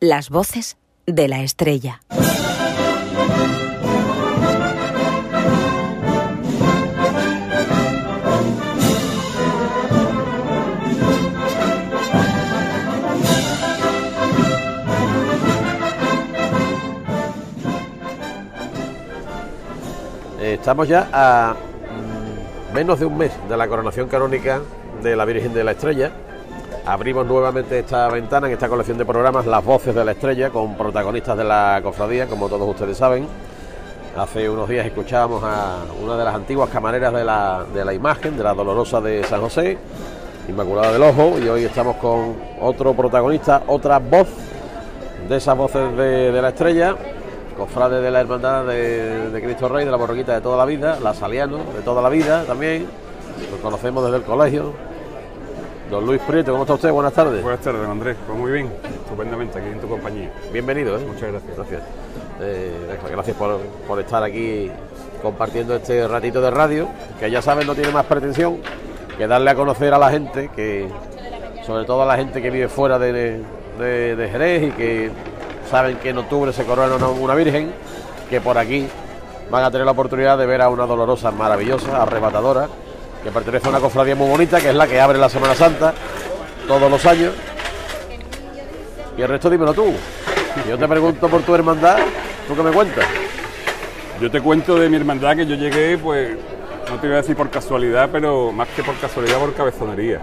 Las voces de la estrella. Estamos ya a mm, menos de un mes de la coronación canónica de la Virgen de la Estrella. Abrimos nuevamente esta ventana en esta colección de programas, Las Voces de la Estrella, con protagonistas de la cofradía, como todos ustedes saben. Hace unos días escuchábamos a una de las antiguas camareras de la, de la imagen, de la Dolorosa de San José, Inmaculada del Ojo, y hoy estamos con otro protagonista, otra voz de esas voces de, la estrella, cofrade de la Hermandad de, de Cristo Rey, de la Borroquita de toda la vida, la Saliano de toda la vida también, lo conocemos desde el colegio. Don Luis Prieto, ¿cómo está usted? Buenas tardes. Buenas tardes, don Andrés. Pues muy bien, estupendamente aquí en tu compañía. Bienvenido, ¿eh? Muchas gracias. Gracias. Eh, gracias por, por estar aquí compartiendo este ratito de radio, que ya saben no tiene más pretensión que darle a conocer a la gente, que sobre todo a la gente que vive fuera de, de- de Jerez y que saben que en octubre se corona una, una virgen, que por aquí van a tener la oportunidad de ver a una dolorosa maravillosa, arrebatadora, que pertenece a una cofradía muy bonita, que es la que abre la Semana Santa todos los años. Y el resto dímelo tú. Yo te pregunto por tu hermandad, ¿tú qué me cuentas? Yo te cuento de mi hermandad que yo llegué, pues, no te voy a decir por casualidad, pero más que por casualidad, por cabezonería.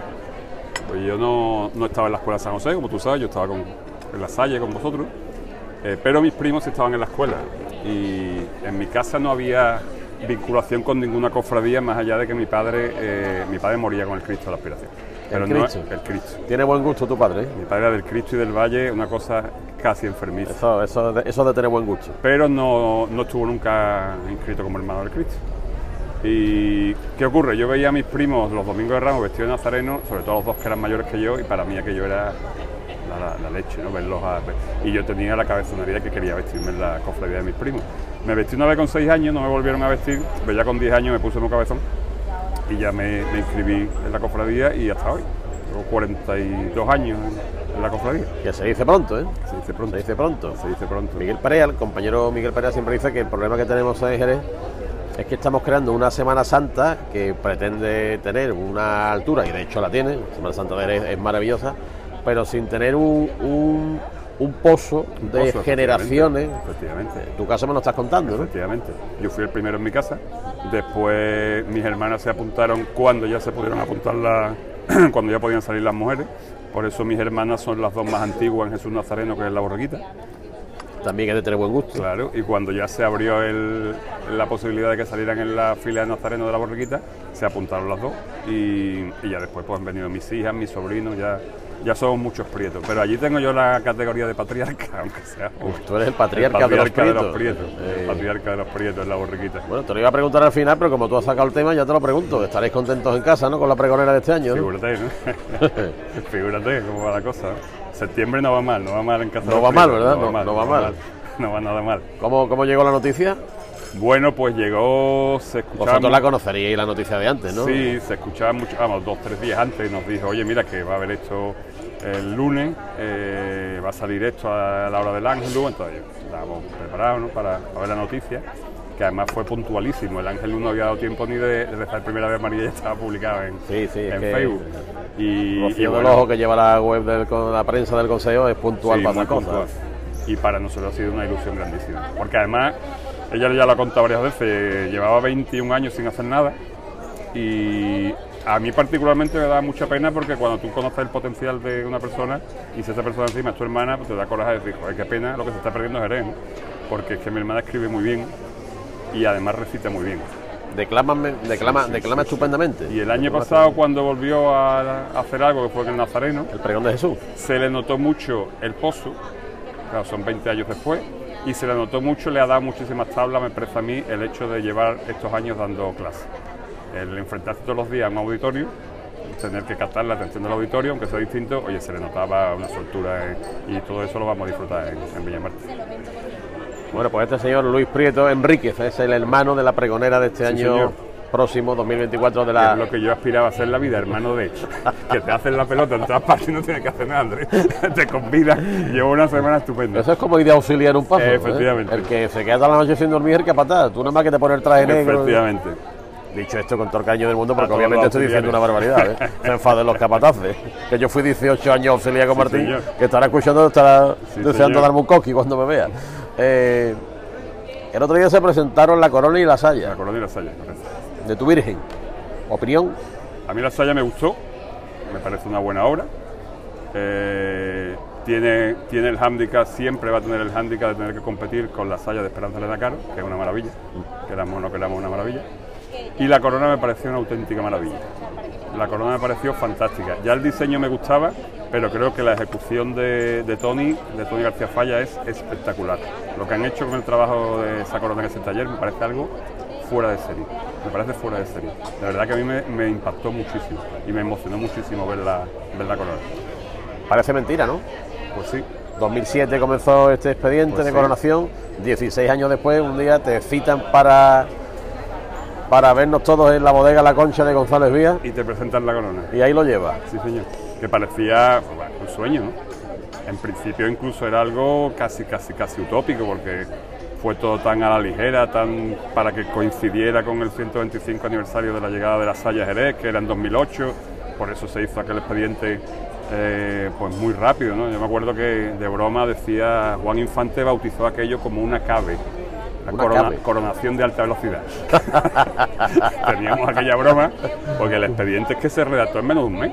Pues yo no, no estaba en la escuela San José, como tú sabes, yo estaba con, en la Salle con vosotros, eh, pero mis primos estaban en la escuela. Y en mi casa no había vinculación con ninguna cofradía más allá de que mi padre, eh, mi padre moría con el Cristo de la aspiración. Pero no Cristo? el Cristo. Tiene buen gusto tu padre, ¿eh? Mi padre era del Cristo y del Valle, una cosa casi enfermiza. Eso, eso, de, eso de tener buen gusto. pero no, no estuvo nunca inscrito como hermano del Cristo. ¿Y qué ocurre? Yo veía a mis primos los domingos de Ramos vestidos de nazareno, sobre todo los dos que eran mayores que yo, y para mí aquello era la, la- la leche, ¿no? Verlos a- y yo tenía la cabezonería que quería vestirme en la cofradía de mis primos. Me vestí una vez con 6 años, no me volvieron a vestir, pero ya con 10 años me puse un cabezón y ya me, me inscribí en la cofradía y hasta hoy. Tengo 42 años en, la cofradía. Que se dice pronto, ¿eh? Se dice pronto. Se dice pronto. Se dice pronto. Miguel Perea, el compañero Miguel Perea siempre dice que el problema que tenemos en Jerez es que estamos creando una Semana Santa que pretende tener una altura, y de hecho la tiene, la Semana Santa de Jerez es maravillosa, pero sin tener un, un, un pozo Un de pozo, generaciones. Efectivamente. En tu caso me lo estás contando, ¿no? Efectivamente. Yo fui el primero en mi casa. Después mis hermanas se apuntaron cuando ya se pudieron apuntar las, cuando ya podían salir las mujeres. Por eso mis hermanas son las dos más antiguas en Jesús Nazareno, que es la borreguita. También es de tener buen gusto. Claro. Y cuando ya se abrió el- la posibilidad de que salieran en la fila de Nazareno de la borreguita, se apuntaron las dos. Y, y ya después pues han venido mis hijas, mis sobrinos, ya, ya somos muchos prietos. Pero allí tengo yo la categoría de patriarca, aunque sea. Uf, tú eres el patriarca, El de los patriarca prietos. prietos. Eh, El patriarca de los prietos en la borriquita. Bueno, te lo iba a preguntar al final, pero como tú has sacado el tema, ya te lo pregunto. Estaréis contentos en casa, ¿no? Con la pregonera de este año, ¿no? Figúrate, ¿no? Figúrate cómo va la cosa. ¿eh? Septiembre no va mal, no va mal en casa. No de los va mal, ¿verdad? No- no va mal. No va nada mal. ¿Cómo, ¿Cómo llegó la noticia? Bueno, pues llegó, se escuchaba. Vosotros la conoceríais la noticia de antes, ¿no? Sí, se escuchaba mucho, vamos, dos, tres días antes nos dijo, oye, mira que va a haber esto el lunes, eh, va a salir esto a la hora del ángel, entonces estábamos preparados ¿no? para, para ver la noticia, que además fue puntualísimo, el ángel no había dado tiempo ni de, de rezar primera vez María, ya estaba publicado en, Sí, sí, en Facebook. Y, Rocío bueno, Ojo que lleva la web de la prensa del Consejo es puntual Sí, para esas cosas. puntual. Y para nosotros ha sido una ilusión grandísima. Porque además, ella ya lo ha contado varias veces, llevaba 21 años sin hacer nada. Y a mí particularmente me da mucha pena porque cuando tú conoces el potencial de una persona y si esa persona encima es tu hermana, pues te da coraje de decir, joder, qué pena lo que se está perdiendo es Jerez, ¿no? Porque es que mi hermana escribe muy bien y además recita muy bien. Declama, declama, declama estupendamente. Y el año pasado cuando volvió a hacer algo, que fue en el Nazareno, El pregón de Jesús. se le notó mucho el pozo, claro, son 20 años después, y se le notó mucho, le ha dado muchísimas tablas, me parece a mí, el hecho de llevar estos años dando clases. El enfrentarse todos los días a un auditorio, tener que captar la atención del auditorio, aunque sea distinto, oye, se le notaba una soltura eh, y todo eso lo vamos a disfrutar en, en Villamarte. Bueno, pues este señor Luis Prieto Enríquez es el hermano de la pregonera de este Sí, año señor. próximo, 2024 de Es la... lo que yo aspiraba a hacer la vida, hermano de que te hacen la pelota en todas partes y no tienes que hacer nada, Andrés. te convidan. Llevo una semana estupenda. Eso es como ir de auxiliar un paso. ¿eh? Efectivamente. El que se queda toda la noche sin dormir es el capataz. Tú nada más que te pones el traje negro. Efectivamente. Dicho esto con todo el cariño del mundo, porque obviamente estoy diciendo una barbaridad. ¿eh? Se enfaden los capataces. Que yo fui 18 años auxiliar con Sí, Martín, señor. que estará escuchando, estará Sí, deseando señor. darme un coqui cuando me vea. Eh, el otro día se presentaron La Corona y la La Saya, corona y la saya, correcto. de tu Virgen. Opinión. A mí la saya me gustó, me parece una buena obra. Eh, tiene, tiene el hándicap, siempre va a tener el hándicap de tener que competir con la saya de Esperanza Elena Caro, que es una maravilla, queramos o no queramos una maravilla. Y la corona me pareció una auténtica maravilla. La corona me pareció fantástica. Ya el diseño me gustaba, pero creo que la ejecución de, de Tony, de Tony García Falla, es espectacular. Lo que han hecho con el trabajo de esa corona en ese taller me parece algo fuera de serie. Me parece fuera de serie. La verdad que a mí me, me impactó muchísimo y me emocionó muchísimo ver la, ver la corona. Parece mentira, ¿no? Pues sí, 2007 comenzó este expediente Pues de sí. coronación. 16 años después, un día te citan para, para vernos todos en la bodega La Concha de González Vías y te presentan la corona. y ahí lo lleva. Sí, señor. Que parecía bueno, un sueño, ¿no? En principio incluso era algo casi, casi, casi utópico porque fue todo tan a la ligera, tan para que coincidiera con el 125 aniversario de la llegada de la Saya Jerez, que era en 2008. Por eso se hizo aquel expediente eh, pues muy rápido, ¿no? Yo me acuerdo que de broma decía Juan Infante bautizó aquello como una cave. La corona- coronación de alta velocidad. Teníamos aquella broma porque el expediente es que se redactó en menos de un mes.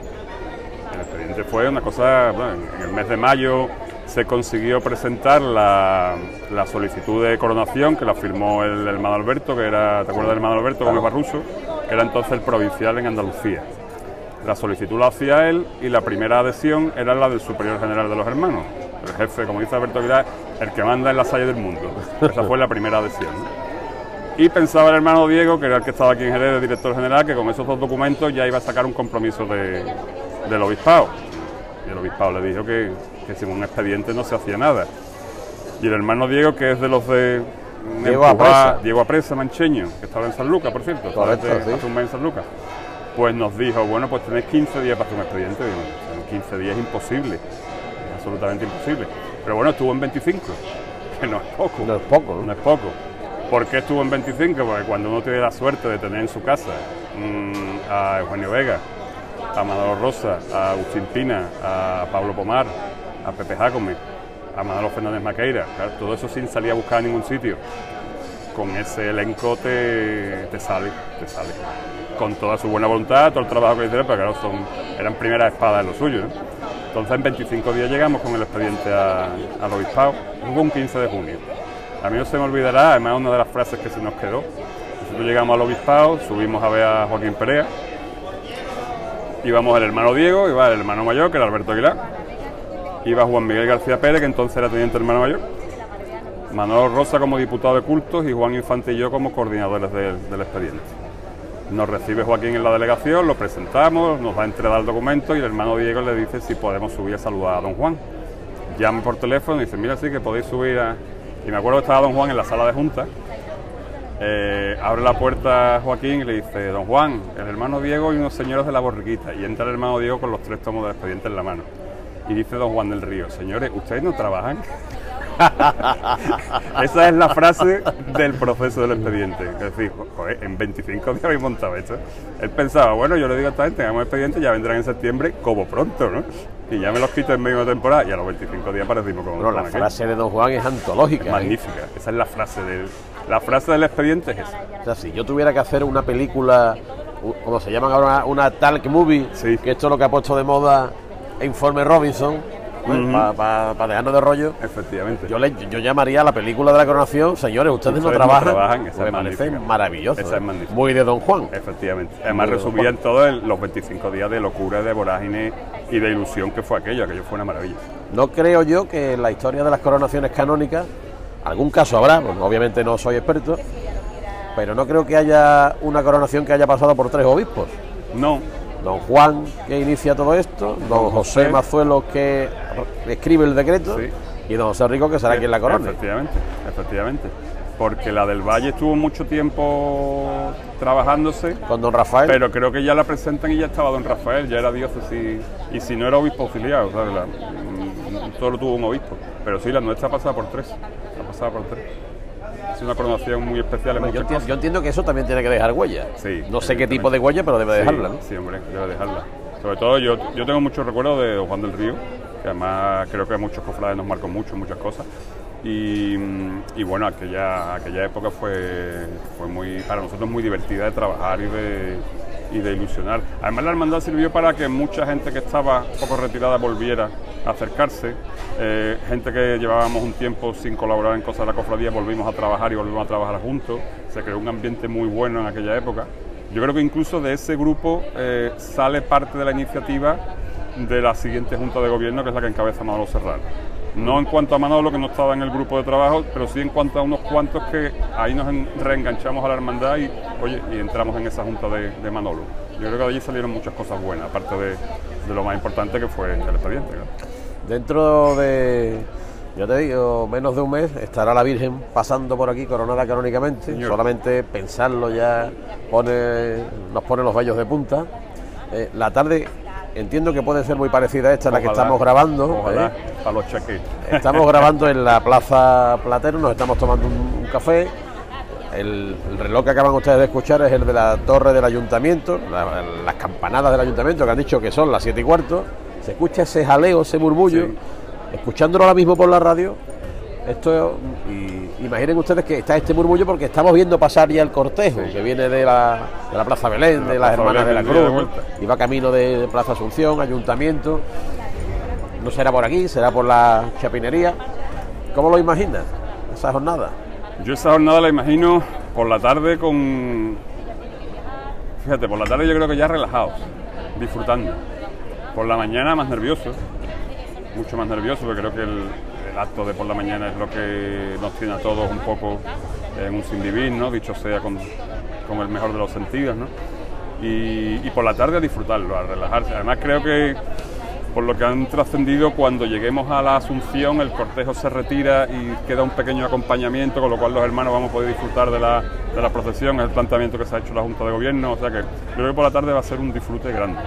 El expediente fue una cosa, bueno, en el mes de mayo se consiguió presentar la, la solicitud de coronación que la firmó el hermano Alberto, que era, ¿te acuerdas del hermano Alberto Gómez Barruso? Que era entonces el provincial en Andalucía. La solicitud la hacía él y la primera adhesión era la del superior general de los hermanos. El jefe, como dice Alberto Aguilar, el que manda en la salle del mundo. Esa fue la primera adhesión. ¿no? Y pensaba el hermano Diego, que era el que estaba aquí en Jerez, de director general, que con esos dos documentos ya iba a sacar un compromiso de- del obispado. Y el obispado le dijo que, que sin un expediente no se hacía nada. Y el hermano Diego, que es de los de Diego Apresa. Diego Apresa, mancheño, que estaba en San Lucas, por cierto, Correcto, hace- sí. un mes en San Lucas, pues nos dijo, bueno, pues tenéis 15 días para hacer un expediente. Digo, en 15 días es imposible, absolutamente imposible. Pero bueno, estuvo en 25, que no es poco. No es poco, ¿no? No es poco. ¿Por qué estuvo en 25? Porque cuando uno tiene la suerte de tener en su casa mm, a Eugenio Vega, a Manolo Rosa, a Agustín Pina, a Pablo Pomar, a Pepe Jacome, a Manolo Fernández Maqueira, claro, todo eso sin salir a buscar a ningún sitio. Con ese elenco te, te sale, te sale. Con toda su buena voluntad, todo el trabajo que hicieron, pero claro, eran primeras espadas en lo suyo. Entonces en 25 días llegamos con el expediente al obispado, hubo un 15 de junio. A mí no se me olvidará, además una de las frases que se nos quedó. Nosotros llegamos al obispado, subimos a ver a Joaquín Perea, íbamos el hermano Diego, iba el hermano mayor, que era Alberto Aguilar, iba Juan Miguel García Pérez, que entonces era teniente hermano mayor, Manolo Rosa como diputado de cultos y Juan Infante y yo como coordinadores del, del expediente. Nos recibe Joaquín en la delegación, lo presentamos, nos va a entregar el documento y el hermano Diego le dice si podemos subir a saludar a don Juan. Llama por teléfono y dice, mira, sí que podéis subir a... Y me acuerdo que estaba don Juan en la sala de junta. Eh, abre la puerta Joaquín y le dice, don Juan, el hermano Diego y unos señores de la borriquita. Y entra el hermano Diego con los tres tomos del expediente en la mano. Y dice don Juan del Río, señores, ¿ustedes no trabajan? Esa es la frase del proceso del expediente. Es decir, joder, en 25 días habéis montado esto. Él pensaba, bueno, yo le digo a esta gente, hagamos expediente, ya vendrán en septiembre como pronto, ¿no? Y ya me los quito en medio de temporada y a los 25 días parecimos como Bueno, la frase de Don Juan es antológica. ¿eh? Magnífica. Esa es la frase del, la frase del expediente es esa. O sea, si yo tuviera que hacer una película, como se llaman ahora, una talk movie, Sí. que esto es lo que ha puesto de moda Informe Robinson, Para dejarnos de rollo, Efectivamente. yo, le, yo llamaría a la película de la coronación, señores, ustedes, no Ustedes no trabajan. trabajan, esa me es parece maravilloso. Esa es magnífica. Muy de Don Juan. Efectivamente. Además resumían todo en los 25 días de locura, de vorágine y de ilusión que fue aquello. Aquello fue una maravilla. No creo yo que en la historia de las coronaciones canónicas, algún caso habrá, pues, obviamente no soy experto, pero no creo que haya una coronación que haya pasado por tres obispos. No, Don Juan, que inicia todo esto, don José José. Mazuelo, que escribe el decreto, Sí. y don José Rico, que será quien la corone. Efectivamente, efectivamente. porque la del Valle estuvo mucho tiempo trabajándose, Con don Rafael. pero creo que ya la presentan y ya estaba don Rafael, ya era diócesis, y si no era obispo auxiliar, o sea, la- mm, solo tuvo un obispo. Pero sí, la nuestra ha pasado por tres, ha pasado por tres. Es una coronación muy especial en yo, entiendo, yo entiendo que eso también tiene que dejar huella. Sí, no sé qué tipo de huella, pero debe Sí, dejarla. ¿no? Sí, hombre, debe dejarla. Sobre todo yo, yo tengo muchos recuerdos de Juan del Río, que además creo que a muchos cofrades nos marcó mucho, muchas cosas. Y, y bueno, aquella, aquella época fue, fue muy, para nosotros muy divertida de trabajar y de, y de ilusionar. Además la hermandad sirvió para que mucha gente que estaba un poco retirada volviera a acercarse. Eh, gente que llevábamos un tiempo sin colaborar en cosas de la cofradía, volvimos a trabajar y volvimos a trabajar juntos. Se creó un ambiente muy bueno en aquella época. Yo creo que incluso de ese grupo eh, sale parte de la iniciativa de la siguiente Junta de Gobierno, que es la que encabeza Manolo Serrano. No en cuanto a Manolo, que no estaba en el grupo de trabajo, pero sí en cuanto a unos cuantos que ahí nos en- reenganchamos a la hermandad y, oye, y entramos en esa Junta de, de Manolo. Yo creo que de allí salieron muchas cosas buenas, aparte de, de lo más importante que fue el expediente. Dentro de, yo te digo, menos de un mes estará la Virgen pasando por aquí coronada canónicamente. Señor. Solamente pensarlo ya pone, nos pone los vellos de punta. Eh, la tarde entiendo que puede ser muy parecida a esta, la que Ojalá, estamos grabando. Ojalá, ¿eh? Para los chaquetes. Estamos grabando en la Plaza Platero, nos estamos tomando un, un café. El, el reloj que acaban ustedes de escuchar es el de la torre del ayuntamiento, la- las campanadas del ayuntamiento que han dicho que son las siete y cuarto. Se escucha ese jaleo, ese murmullo. Sí. Escuchándolo ahora mismo por la radio, esto y imaginen ustedes que está este murmullo porque estamos viendo pasar ya el cortejo que viene de la, de la Plaza Belén, De de, la las Hermanas de la de Cruz, y va camino de Plaza Asunción, Ayuntamiento. No será por aquí, será por la chapinería. ¿Cómo lo imaginas esa jornada? Yo esa jornada la imagino por la tarde con... Fíjate, por la tarde yo creo que ya relajados, disfrutando. Por la mañana más nervioso, mucho más nervioso, porque creo que el, el acto de por la mañana es lo que nos tiene a todos un poco en un sin vivir, ¿no? Dicho sea con, con el mejor de los sentidos, ¿no? Y, y por la tarde a disfrutarlo, a relajarse. Además creo que por lo que han trascendido, cuando lleguemos a la Asunción, el cortejo se retira y queda un pequeño acompañamiento, con lo cual los hermanos vamos a poder disfrutar de la, de la procesión, es el planteamiento que se ha hecho la Junta de Gobierno, o sea que creo que por la tarde va a ser un disfrute grande.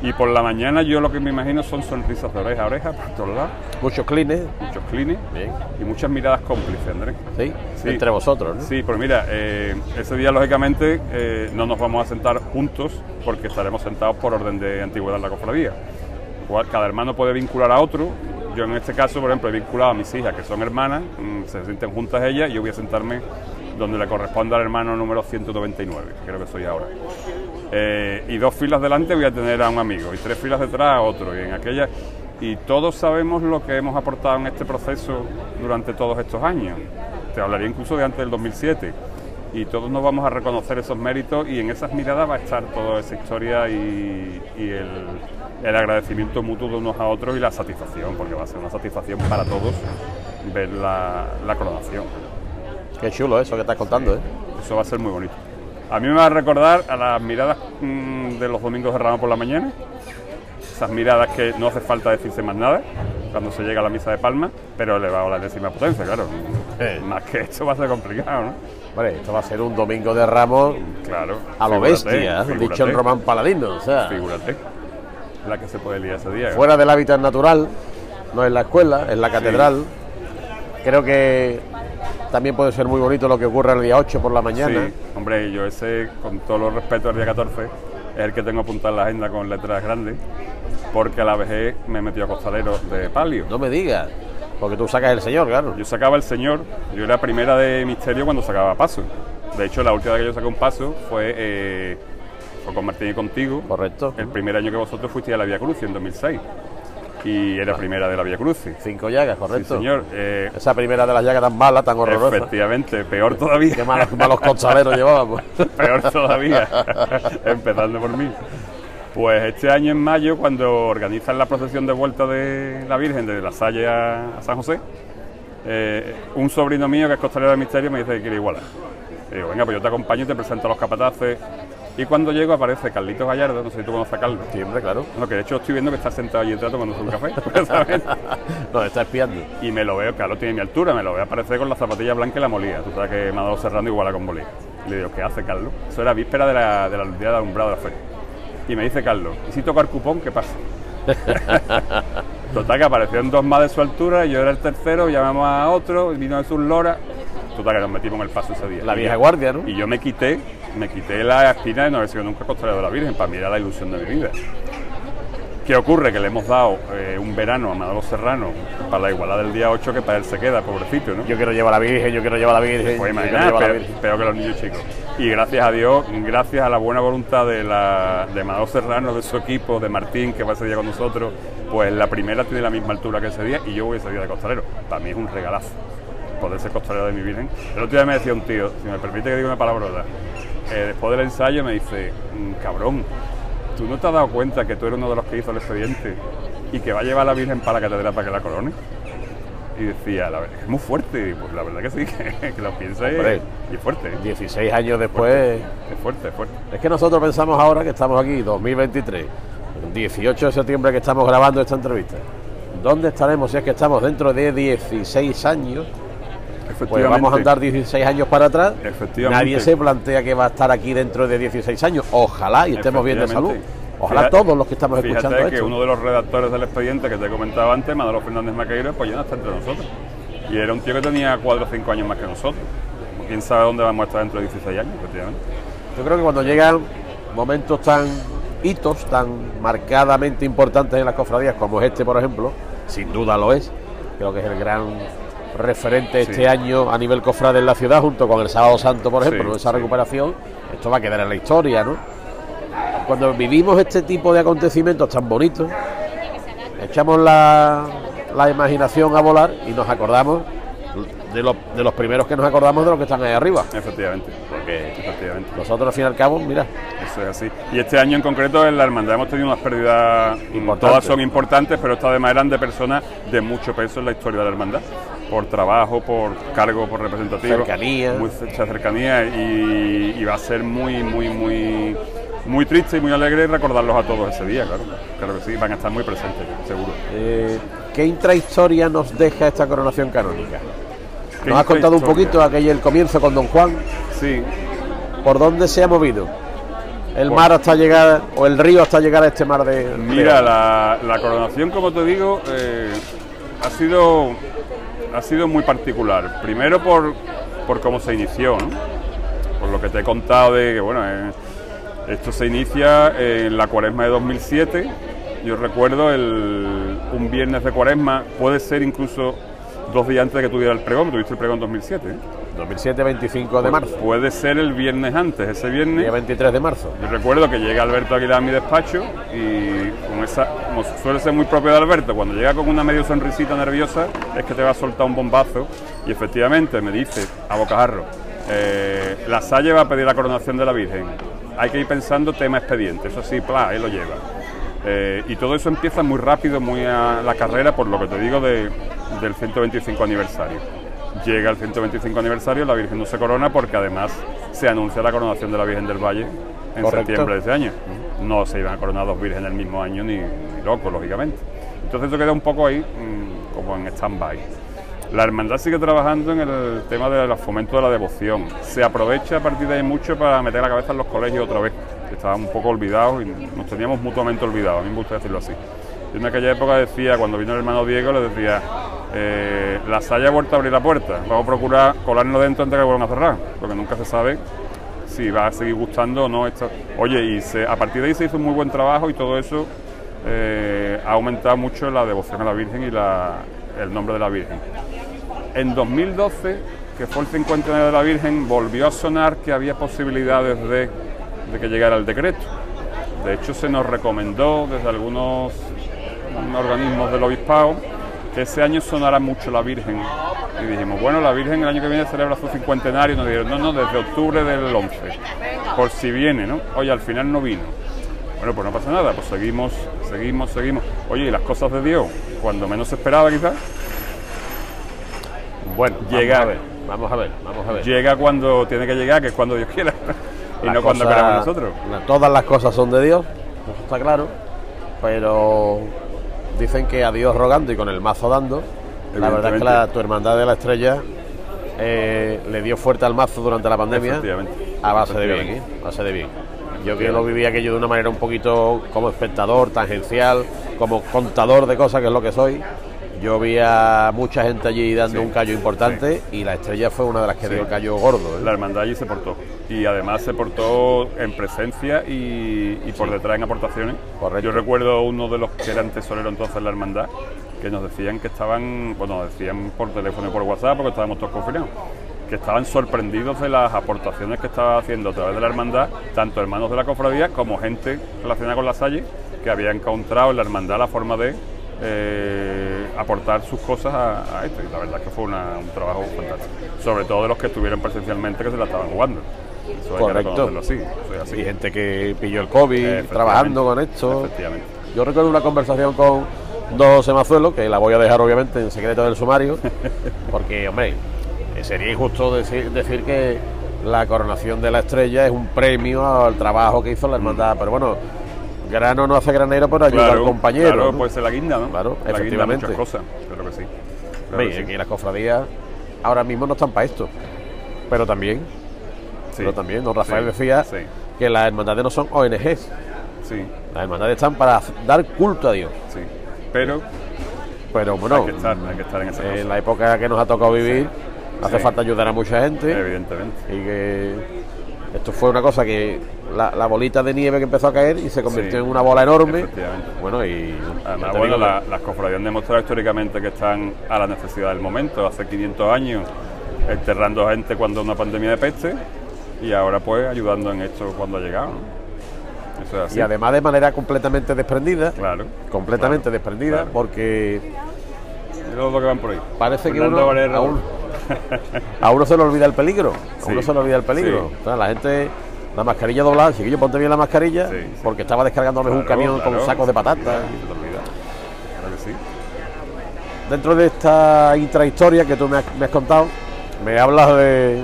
Y por la mañana yo lo que me imagino son sonrisas de oreja a oreja por todos lados, Muchos clines, muchos clines Bien. y muchas miradas cómplices, Andrés. ¿sí? Sí. Entre vosotros, ¿no? Sí, pues mira, eh, ese día lógicamente eh, no nos vamos a sentar juntos porque estaremos sentados por orden de antigüedad en la cofradía. Cada hermano puede vincular a otro. Yo en este caso, por ejemplo, he vinculado a mis hijas que son hermanas, mm, se sienten juntas ellas y yo voy a sentarme donde le corresponde al hermano número 199, que creo que soy ahora. Eh, y dos filas delante voy a tener a un amigo y tres filas detrás a otro. Y en aquella y todos sabemos lo que hemos aportado en este proceso durante todos estos años. Te hablaría incluso de antes del 2007. Y todos nos vamos a reconocer esos méritos y en esas miradas va a estar toda esa historia y, y el, el agradecimiento mutuo de unos a otros y la satisfacción, porque va a ser una satisfacción para todos ver la, la coronación. Qué chulo eso que estás contando, ¿eh? Eso va a ser muy bonito. A mí me va a recordar a las miradas mm, de los domingos de Ramos por la mañana. Esas miradas que no hace falta decirse más nada cuando se llega a la misa de Palma, pero elevado a la décima potencia, claro. Más que esto va a ser complicado, ¿no? Hombre, esto va a ser un domingo de Ramos Claro. a lo bestia, ¿eh? figúrate, dicho en Román Paladino. O sea, Figúrate. La que se puede liar ese día. ¿eh? fuera del hábitat natural, no en la escuela, en la catedral. Creo que también puede ser muy bonito lo que ocurre el día 8 por la mañana. Sí, hombre, yo ese, con todo los respeto al día 14, es el que tengo apuntado en la agenda con letras grandes, porque a la vejez me metió a costalero de palio. No me digas, porque tú sacas el señor, claro. Yo sacaba el señor, yo era primera de misterio cuando sacaba paso. De hecho, la última vez que yo saqué un paso fue, eh, fue con Martín y contigo. Correcto. El primer año que vosotros fuisteis a la Vía Cruz, en 2006. Y era primera de la Vía Cruz. Sí, Cinco llagas, correcto. señor. eh, Esa primera de las llagas tan malas, tan horrorosas. efectivamente, peor todavía. Qué malos, malos llevábamos. peor todavía, empezando por mí. Pues este año en mayo, cuando organizan la procesión de vuelta de la Virgen de la Salle a, a San José, eh, un sobrino mío que es costalero de misterio me dice que quiere igualar. Y digo, venga, pues yo te acompaño y te presento a los capataces Y cuando llego aparece Carlitos Gallardo, no sé si tú conoces a Carlos. Sí, hombre, claro. Bueno, que de hecho estoy viendo que está sentado allí detrás tomándose un café. Nos está espiando. y me lo veo, Carlos tiene mi altura, me lo veo aparecer con la zapatilla blanca y la molía. Tú sabes que me ha dado cerrando igual a con bolía. Y le digo, ¿qué hace Carlos? Eso era víspera de la, de la día de alumbrado de la feria. Y me dice Carlos, ¿y si tocar cupón, qué pasa? Total, que aparecieron dos más de su altura, yo era el tercero, llamamos a otro, vino de sus loras. Total, que nos metimos en el paso ese día. La vieja guardia, ¿no? Y yo me quité, me quité la espina de no haber sido nunca costalero de la Virgen, para mí era la ilusión de mi vida. ¿Qué ocurre? Que le hemos dado eh, un verano a Manolo Serrano para la igualdad del día 8 que para él se queda, pobrecito, ¿no? Yo quiero llevar a la Virgen, yo quiero llevar a la Virgen. Pues la peor, que los niños chicos. Y gracias a Dios, gracias a la buena voluntad de, la, de Manolo Serrano, de su equipo, de Martín, que va ese día con nosotros, pues la primera tiene la misma altura que ese día y yo voy ese día de costalero. Para mí es un regalazo poder ser costalero de mi Virgen. El otro día me decía un tío, si me permite que diga una palabrota, eh, después del ensayo me dice, "Mm, cabrón, ¿tú no te has dado cuenta que tú eres uno de los que hizo el expediente y que va a llevar a la Virgen para la catedral para que la corone? Y decía, la verdad, es muy fuerte. Y, Pues la verdad que sí, que, que lo piensa y, es fuerte. ¿eh? 16 años después. Es fuerte, es fuerte. Es que nosotros pensamos ahora que estamos aquí, 2023, 18 de septiembre que estamos grabando esta entrevista. ¿Dónde estaremos si es que estamos dentro de 16 años? Pues vamos a andar 16 años para atrás. Efectivamente. Nadie se plantea que va a estar aquí dentro de 16 años. Ojalá y estemos bien de salud. Ojalá Fíjate- todos los que estamos escuchando Fíjate que esto. uno de los redactores del expediente que te comentaba antes, Manolo Fernández Maqueiro, pues ya no está entre nosotros. Y era un tío que tenía 4 o 5 años más que nosotros. Quién sabe dónde vamos a estar dentro de 16 años, efectivamente. Yo creo que cuando llegan momentos tan hitos, tan marcadamente importantes en las cofradías, como es este, por ejemplo, sin duda lo es, creo que es el gran referente Sí. este año a nivel cofrade en la ciudad, junto con el Sábado Santo, por ejemplo, Sí, ¿no? esa sí. recuperación, esto va a quedar en la historia, ¿no? Cuando vivimos este tipo de acontecimientos tan bonitos, echamos la, la imaginación a volar y nos acordamos de, los- de los primeros que nos acordamos de los que están ahí arriba. Efectivamente. Porque, efectivamente. Nosotros, al fin y al cabo, mira, Eso es así. Y este año en concreto en la hermandad hemos tenido unas pérdidas, todas son importantes, pero estas además eran de personas de mucho peso en la historia de la hermandad. Por trabajo, por cargo, por representativo. Cercanía. Mucha cercanía y, y va a ser muy, muy, muy, muy triste y muy alegre recordarlos a todos ese día, claro. Claro que sí, van a estar muy presentes, seguro. Eh, ¿Qué intrahistoria nos deja esta coronación canónica? ¿Qué Nos has contado un poquito aquel el comienzo con Don Juan. Sí, ¿Por dónde se ha movido? El Por- mar hasta llegar, o el río hasta llegar a este mar de. Mira, de- la, la coronación, como te digo, eh, ha sido ha sido muy particular. Primero por, por cómo se inició, ¿no? por lo que te he contado de que, bueno, eh, esto se inicia en la cuaresma de 2007. Yo recuerdo el, un viernes de cuaresma, puede ser incluso dos días antes de que tuviera el pregón, tuviste el pregón en 2007. ¿eh? 2007, 25 de marzo. Puede ser el viernes antes, ese viernes. Día 23 de marzo. Yo recuerdo que llega Alberto Aguilar a mi despacho y con esa, como suele ser muy propio de Alberto, cuando llega con una medio sonrisita nerviosa es que te va a soltar un bombazo y efectivamente me dice a bocajarro, eh, la Salle va a pedir la coronación de la Virgen, hay que ir pensando tema expediente, eso sí, pla, ahí lo lleva. Eh, y todo eso empieza muy rápido, muy a la carrera, por lo que te digo de- del 125 aniversario. Llega el 125 aniversario, la Virgen no se corona porque además se anuncia la coronación de la Virgen del Valle en Correcto. septiembre de ese año. No se iban a coronar dos vírgenes el mismo año ni, ni loco, lógicamente. Entonces eso queda un poco ahí, mm, como en stand-by. La hermandad sigue trabajando en el tema del fomento de la devoción. Se aprovecha a partir de ahí mucho para meter la cabeza en los colegios otra vez, que estaban un poco olvidados y nos teníamos mutuamente olvidados, a mí me gusta decirlo así. Yo en aquella época decía, cuando vino el hermano Diego, le decía, eh, la Salle ha vuelto a abrir la puerta, vamos a procurar colarnos dentro antes de que vuelvan a cerrar, porque nunca se sabe si va a seguir gustando o no esto. Oye, y a partir de ahí se hizo un muy buen trabajo y todo eso eh, ha aumentado mucho la devoción a la Virgen y el nombre de la Virgen. En 2012, que fue el 50 de la Virgen, volvió a sonar que había posibilidades de, de que llegara el decreto. De hecho, se nos recomendó desde algunos organismos del obispado que ese año sonara mucho la Virgen. Y dijimos, bueno, la Virgen el año que viene celebra su cincuentenario. Y nos dijeron, no, no, desde octubre del 11, por si viene, ¿no? Oye, al final no vino. Bueno, pues no pasa nada, pues seguimos, seguimos, seguimos. Oye, y las cosas de Dios, cuando menos se esperaba quizás, Bueno, Llega- Vamos a ver, vamos a ver, vamos a ver. llega cuando tiene que llegar, que es cuando Dios quiera. y las no cuando queramos nosotros. todas las cosas son de Dios, eso está claro, pero dicen que a Dios rogando y con el mazo dando. La verdad es que la, tu hermandad de la estrella eh, le dio fuerte al mazo durante la pandemia a base de bien. ¿eh? a base de bien. Yo que lo viví aquello de una manera un poquito como espectador, tangencial, como contador de cosas, que es lo que soy. Yo vi a mucha gente allí dando Sí, un callo importante y la estrella fue una de las que Sí. dio el callo gordo. ¿eh? La hermandad allí se portó. Y además se portó en presencia y, y por detrás en aportaciones. Correcto. Yo recuerdo uno de los que eran tesoreros entonces en la hermandad que nos decían que estaban, bueno, decían por teléfono y por WhatsApp porque estábamos todos confinados, que estaban sorprendidos de las aportaciones que estaba haciendo a través de la hermandad, tanto hermanos de la cofradía como gente relacionada con la Salle, que había encontrado en la hermandad la forma de eh, aportar sus cosas a, a esto. Y la verdad es que fue una- un trabajo fantástico. Sobre todo de los que estuvieron presencialmente que se la estaban jugando. Eso hay que Correcto. así. eso es así. Y gente que pilló el COVID trabajando con esto. Efectivamente. Yo recuerdo una conversación con dos semazuelos, que la voy a dejar obviamente en secreto del sumario, porque, hombre, eh, sería injusto decir, decir que la coronación de la estrella es un premio al trabajo que hizo la hermandad. Pero bueno, grano no hace granero, pero ayuda al compañero. Claro, ¿no? pues se la guinda, ¿no? Claro, la guinda efectivamente. muchas cosas, claro que sí. Claro que sí. las cofradías ahora mismo no están para esto. Pero también, Sí. pero también, don Rafael Sí, decía que las hermandades no son ONGs. sí, Las hermandades están para dar culto a Dios. sí. Pero Pero bueno, hay que estar, hay que estar en esa en cosa. la época que nos ha tocado vivir, hace falta ayudar a mucha gente. Evidentemente. Y que esto fue una cosa que la, la bolita de nieve que empezó a caer y se convirtió Sí. en una bola enorme. Efectivamente. Bueno, y. Además, bueno, la- las cofradías han demostrado históricamente que están a la necesidad del momento. Hace 500 años enterrando gente cuando una pandemia de peste y ahora pues ayudando en esto cuando ha llegado. ¿no? Eso es así. y además de manera completamente desprendida. Claro. Completamente claro, desprendida, claro. porque Todo lo que van por ahí. parece que uno, Valero. a, uno, a uno se le olvida el peligro. A Sí, uno se le olvida el peligro. sí. O sea, la gente, la mascarilla doblada, chiquillo, ponte bien la mascarilla, Sí, porque estaba mejor un Claro, camión con sacos de patatas. Claro que sí. Dentro de esta intrahistoria que tú me has, me has contado, me hablas de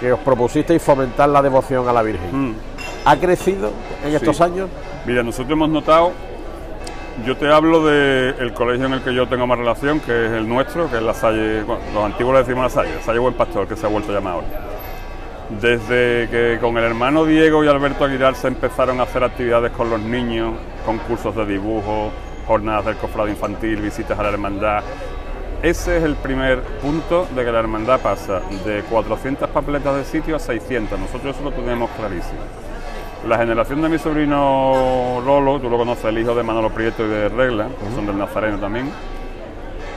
que os propusisteis fomentar la devoción a la Virgen. Mm. ¿Ha crecido en estos años? Mira, nosotros hemos notado, yo te hablo del colegio en el que yo tengo más relación, que es el nuestro, que es la Salle, los antiguos le decimos la Salle, la Salle Buen Pastor, que se ha vuelto a llamar ahora. Desde que con el hermano Diego y Alberto Aguilar se empezaron a hacer actividades con los niños, concursos de dibujo, jornadas del cofrado infantil, visitas a la hermandad. Ese es el primer punto de que la hermandad pasa de 400 papeletas de sitio a 600. Nosotros eso lo tenemos clarísimo. La generación de mi sobrino Lolo, tú lo conoces, el hijo de Manolo Prieto y de Regla, que son del Nazareno también.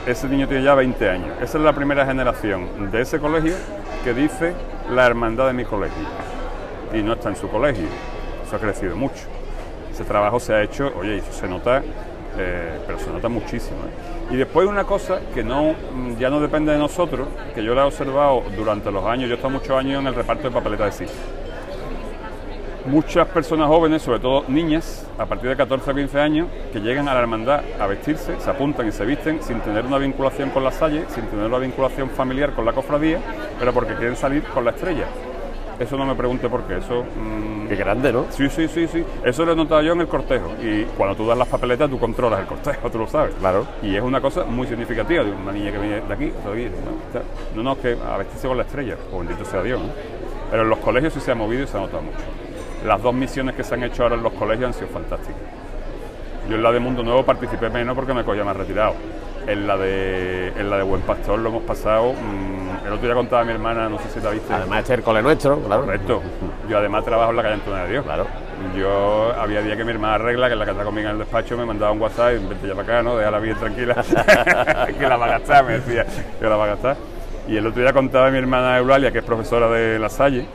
Ese niño tiene ya 20 años. Esa es la primera generación de ese colegio que dice la hermandad de mi colegio. Y no está en su colegio. Eso ha crecido mucho. Ese trabajo se ha hecho, oye, eso se nota, eh, pero se nota muchísimo. ¿eh? Y después una cosa que no, mm, ya no depende de nosotros, que yo la he observado durante los años, yo he estado muchos años en el reparto de papeletas de sitio muchas personas jóvenes, sobre todo niñas, a partir de 14 o 15 años, que llegan a la hermandad a vestirse, se apuntan y se visten sin tener una vinculación con la Salle, sin tener una vinculación familiar con la cofradía, pero porque quieren salir con la estrella. Eso no me pregunte por qué, eso... mm, Qué grande, ¿no? Sí, sí, sí, sí. Eso lo he notado yo en el cortejo. Y cuando tú das las papeletas, tú controlas el cortejo, tú lo sabes. Claro. Y es una cosa muy significativa de una niña que viene de aquí, ¿no? No, que a vestirse con la estrella, pues bendito sea Dios, ¿no? Pero en los colegios sí se ha movido y se ha notado mucho. Las dos misiones que se han hecho ahora en los colegios han sido fantásticas. Yo en la de Mundo Nuevo participé menos porque me cogía más retirado. En la de, en la de Buen Pastor lo hemos pasado. mm, el otro día contaba a mi hermana, no sé si la viste. Además, este es el cole nuestro, claro. Correcto. Yo además trabajo en la calle Antonio de Dios. Claro. Yo había días que mi hermana arregla, que es la que está conmigo en el despacho, me mandaba un WhatsApp y vente ya para acá, ¿no? Déjala bien tranquila, que la va a gastar, me decía, que la va a gastar. Y el otro día contaba a mi hermana Eulalia, que es profesora de La Salle,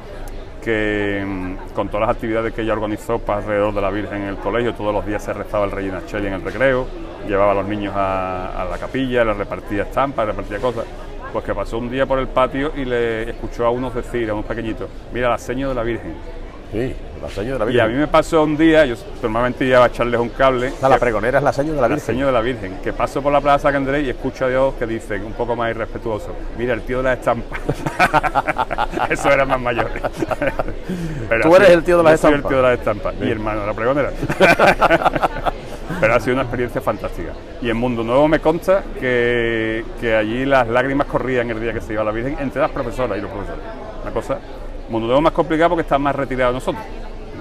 que mm, con todas las actividades que ella organizó para alrededor de la Virgen en el colegio, todos los días se rezaba el Regina Cheli en el recreo, llevaba a los niños a, a la capilla, les repartía estampas, les repartía cosas. Pues que pasó un día por el patio y le escuchó a unos decir, a unos pequeñitos, mira la seña de la Virgen. Sí, la seña de la Y Virgen. a mí me pasó un día, yo normalmente iba a echarles un cable. O sea, la pregonera es la seña de la la Virgen. seña de la Virgen, que paso por la Plaza San Andrés y escucho a Dios que dice, un poco más irrespetuoso, mira, el tío de las estampas. Eso era más mayor. Pero Tú eres el tío de las yo soy estampas. el tío de las estampas, mi hermano de la pregonera. Pero ha sido una experiencia fantástica. Y en Mundo Nuevo me consta que, que allí las lágrimas corrían el día que se iba la Virgen entre las profesoras y los profesores. Una cosa, Mundo Nuevo más complicado porque está más retirado de nosotros,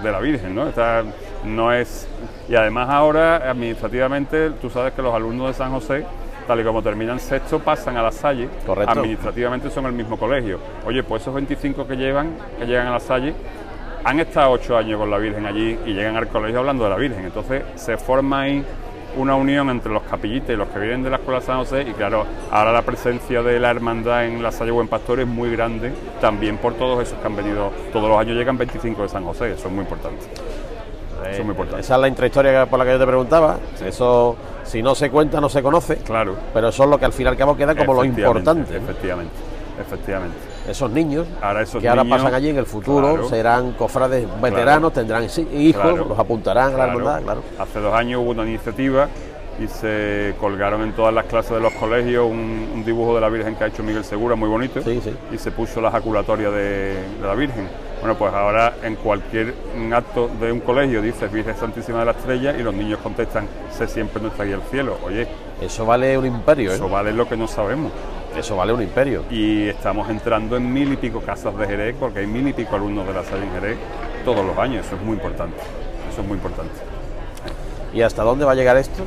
de la Virgen, ¿no? Está, no es. Y además ahora, administrativamente, tú sabes que los alumnos de San José, tal y como terminan sexto, pasan a la Salle. Correcto. Administrativamente son el mismo colegio. Oye, pues esos 25 que llevan, que llegan a la Salle, han estado ocho años con la Virgen allí y llegan al colegio hablando de la Virgen. Entonces se forma ahí una unión entre los capillitas y los que vienen de la Escuela San José y claro, ahora la presencia de la hermandad en la Salle Buen Pastor es muy grande, también por todos esos que han venido, todos los años llegan 25 de San José, eso es muy importante. Eso es muy importante. Esa es la intrahistoria por la que yo te preguntaba. Eso, si no se cuenta, no se conoce. Claro. Pero eso es lo que al fin y al cabo queda como lo importante. Efectivamente, efectivamente. Esos niños Ahora esos que ahora niños, pasan allí en el futuro claro. serán cofrades veteranos, tendrán hijos, Claro. los apuntarán a la hermandad, claro. Hace dos años hubo una iniciativa y se colgaron en todas las clases de los colegios un, un dibujo de la Virgen que ha hecho Miguel Segura, muy bonito, Sí, sí. y se puso la jaculatoria de, de la Virgen. Bueno, pues ahora en cualquier acto de un colegio dice Virgen Santísima de la Estrella y los niños contestan, sé siempre nuestra guía al cielo. Oye, Eso vale un imperio, ¿eh? eso vale lo que no sabemos. Eso vale un imperio. Y estamos entrando en mil y pico casas de Jerez, porque hay mil y pico alumnos de la Salle en Jerez todos los años, eso es muy importante. Eso es muy importante. ¿Y hasta dónde va a llegar esto?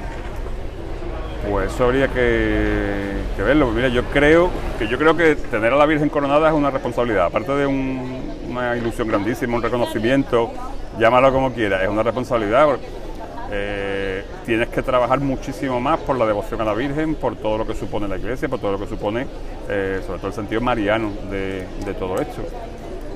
Pues eso habría que, que verlo. Mira, yo creo que yo creo que tener a la Virgen coronada es una responsabilidad, aparte de un- una ilusión grandísima, un reconocimiento, llámalo como quieras, es una responsabilidad. porque, eh, tienes que trabajar muchísimo más por la devoción a la Virgen, por todo lo que supone la Iglesia, por todo lo que supone, eh, sobre todo el sentido mariano de, todo esto.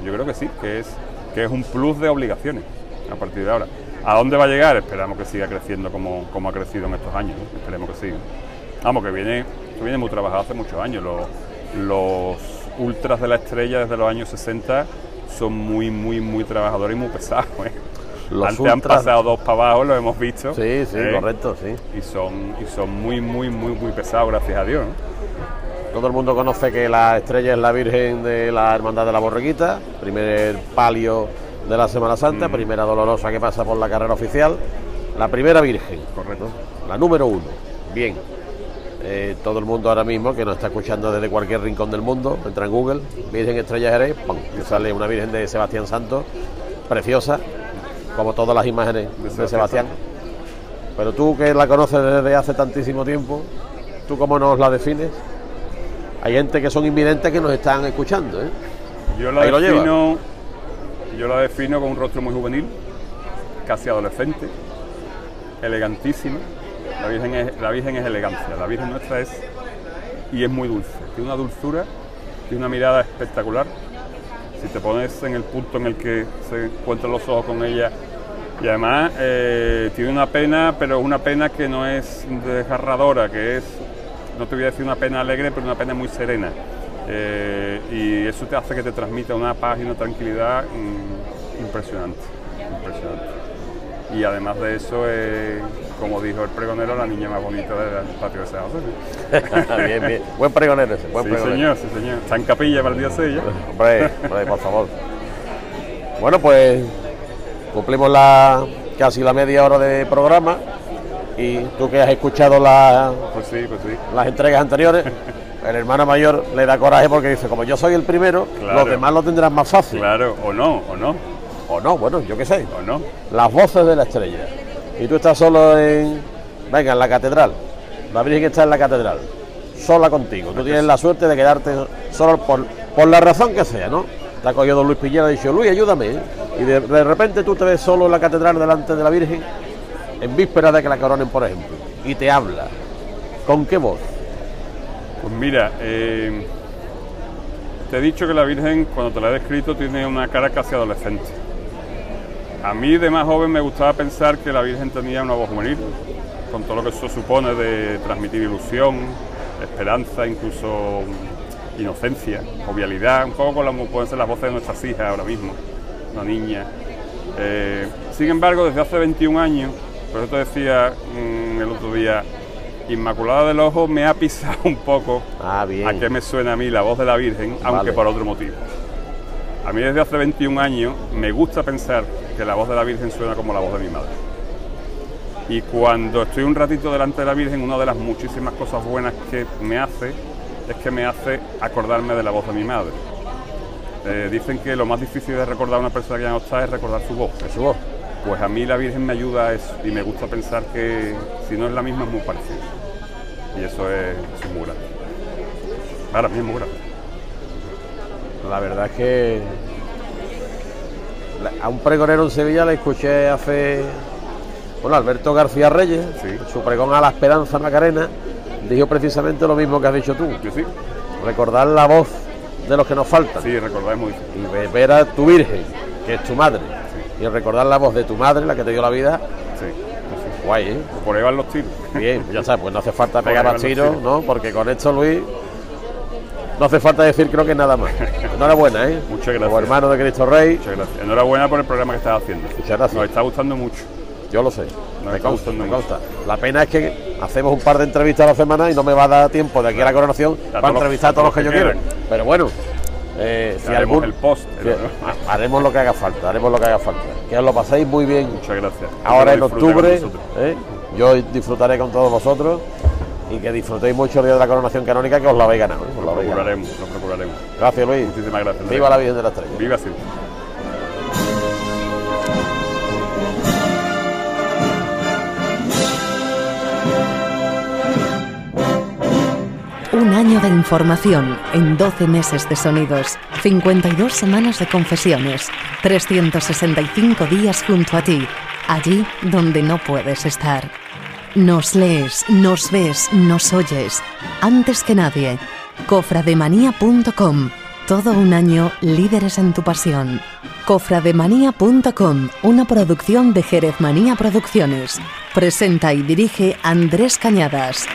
Yo creo que sí, que es, que es un plus de obligaciones a partir de ahora. ¿A dónde va a llegar? Esperamos que siga creciendo como, como ha crecido en estos años, esperemos que siga. Vamos, que viene, viene muy trabajado hace muchos años. Los, los ultras de la estrella desde los años 60 son muy, muy, muy trabajadores y muy pesados. ¿eh? Los Antes han pasado dos para abajo, lo hemos visto. Sí, sí, ¿eh? correcto, sí. Y son, y son muy, muy, muy, muy pesados, gracias a Dios. ¿no? Todo el mundo conoce que la estrella es la Virgen de la Hermandad de la Borreguita, primer palio de la Semana Santa, primera dolorosa que pasa por la carrera oficial, la primera Virgen, Correcto. la número uno. Bien, Eh, todo el mundo ahora mismo que nos está escuchando desde cualquier rincón del mundo, entra en Google, Virgen Estrella Jerez, ¡pum! y sale una Virgen de Sebastián Santos, preciosa, como todas las imágenes de Sebastián Sebastián. Pero tú que la conoces desde hace tantísimo tiempo, ¿tú cómo nos la defines? Hay gente que son invidentes que nos están escuchando, ¿eh? Yo la Ahí lo lleva. defino, yo la defino con un rostro muy juvenil, casi adolescente, elegantísima. La Virgen es, la Virgen es elegancia, la Virgen nuestra es y es muy dulce. Tiene una dulzura, tiene una mirada espectacular. Si te pones en el punto en el que se encuentran los ojos con ella y además eh, tiene una pena, pero una pena que no es desgarradora, que es, no te voy a decir una pena alegre, pero una pena muy serena. Eh, y eso te hace que te transmita una paz y una tranquilidad impresionante, impresionante. Y además de eso, eh, como dijo el pregonero, la niña más bonita del patio de San José. bien, bien. Buen pregonero ese, buen Sí, pregonero. señor, sí, señor. Está en capilla para el día 6 ya. Hombre, hombre, por favor. Bueno, pues cumplimos la casi la media hora de programa y tú que has escuchado la- Pues sí, pues sí. las entregas anteriores, el hermano mayor le da coraje porque dice, como yo soy el primero, Claro. los demás lo tendrán más fácil. Claro, o no, o no, O no, bueno, yo qué sé. o no. Las voces de la estrella. Y tú estás solo en, venga, en la catedral. La Virgen está en la catedral, sola contigo. Tú tienes la suerte de quedarte solo por, por la razón que sea, ¿no? Te ha cogido don Luis Piñera y ha dicho, Luis, ayúdame. ¿eh?". Y de, de repente tú te ves solo en la catedral delante de la Virgen, en víspera de que la coronen, por ejemplo, y te habla. ¿Con qué voz? Pues mira, eh, te he dicho que la Virgen, cuando te la he descrito, tiene una cara casi adolescente. A mí, de más joven, me gustaba pensar que la Virgen tenía una voz juvenil, con todo lo que eso supone de transmitir ilusión, esperanza, incluso inocencia, jovialidad, un poco como pueden ser las voces de nuestras hijas ahora mismo. Una niña Eh, sin embargo, desde hace 21 años, por eso te decía mm, el otro día, Inmaculada del Ojo me ha pisado un poco Ah, bien. a qué me suena a mí la voz de la Virgen, aunque Vale. por otro motivo. A mí desde hace 21 años me gusta pensar que la voz de la Virgen suena como la voz de mi madre. Y cuando estoy un ratito delante de la Virgen, una de las muchísimas cosas buenas que me hace es que me hace acordarme de la voz de mi madre. Eh, dicen que lo más difícil de recordar a una persona que ya no está es recordar su voz. Es su voz. Pues a mí la Virgen me ayuda a eso y me gusta pensar que si no es la misma es muy parecida. Y eso es, eso es muy grande. Para mí es muy grande. La verdad es que a un pregonero en Sevilla le escuché hace, bueno, Alberto García Reyes, Sí. su pregón a la Esperanza Macarena, dijo precisamente lo mismo que has dicho tú, sí, recordar la voz de los que nos faltan sí, recordar es muy difícil. y ve- ver a tu Virgen, que es tu madre, y recordar la voz de tu madre, la que te dio la vida, Sí, guay, ¿eh? Por ahí van los tiros. Bien, ya sabes, pues no hace falta pegar a tiros. ¿no? Porque con esto, Luis, no hace falta decir creo que nada más. Enhorabuena, ¿eh? Muchas gracias. Como hermano de Cristo Rey, Muchas gracias. Enhorabuena por el programa que estás haciendo. Muchas gracias. Nos está gustando mucho. yo lo sé, Nos me consta, me consta. La pena es que hacemos un par de entrevistas a la semana y no me va a dar tiempo de aquí a la coronación para entrevistar a todos los que yo quiero. Pero bueno, eh, si Haremos algún... el post. haremos lo que haga falta, haremos lo que haga falta. Que os lo paséis muy bien Muchas gracias. ahora en octubre. ¿eh? Yo disfrutaré con todos vosotros y que disfrutéis mucho el día de la coronación canónica que os lo habéis ganado. ¿eh? Os lo procuraremos, lo procuraremos. Gracias Luis. Muchísimas gracias. Viva la Virgen de la Estrella. Viva siempre. Un año de información en 12 meses de sonidos, 52 semanas de confesiones, 365 días junto a ti, allí donde no puedes estar. Nos lees, nos ves, nos oyes. Antes que nadie, cofrademanía.com. Todo un año líderes en tu pasión. Cofrademanía.com, una producción de Jerez Manía Producciones. Presenta y dirige Andrés Cañadas.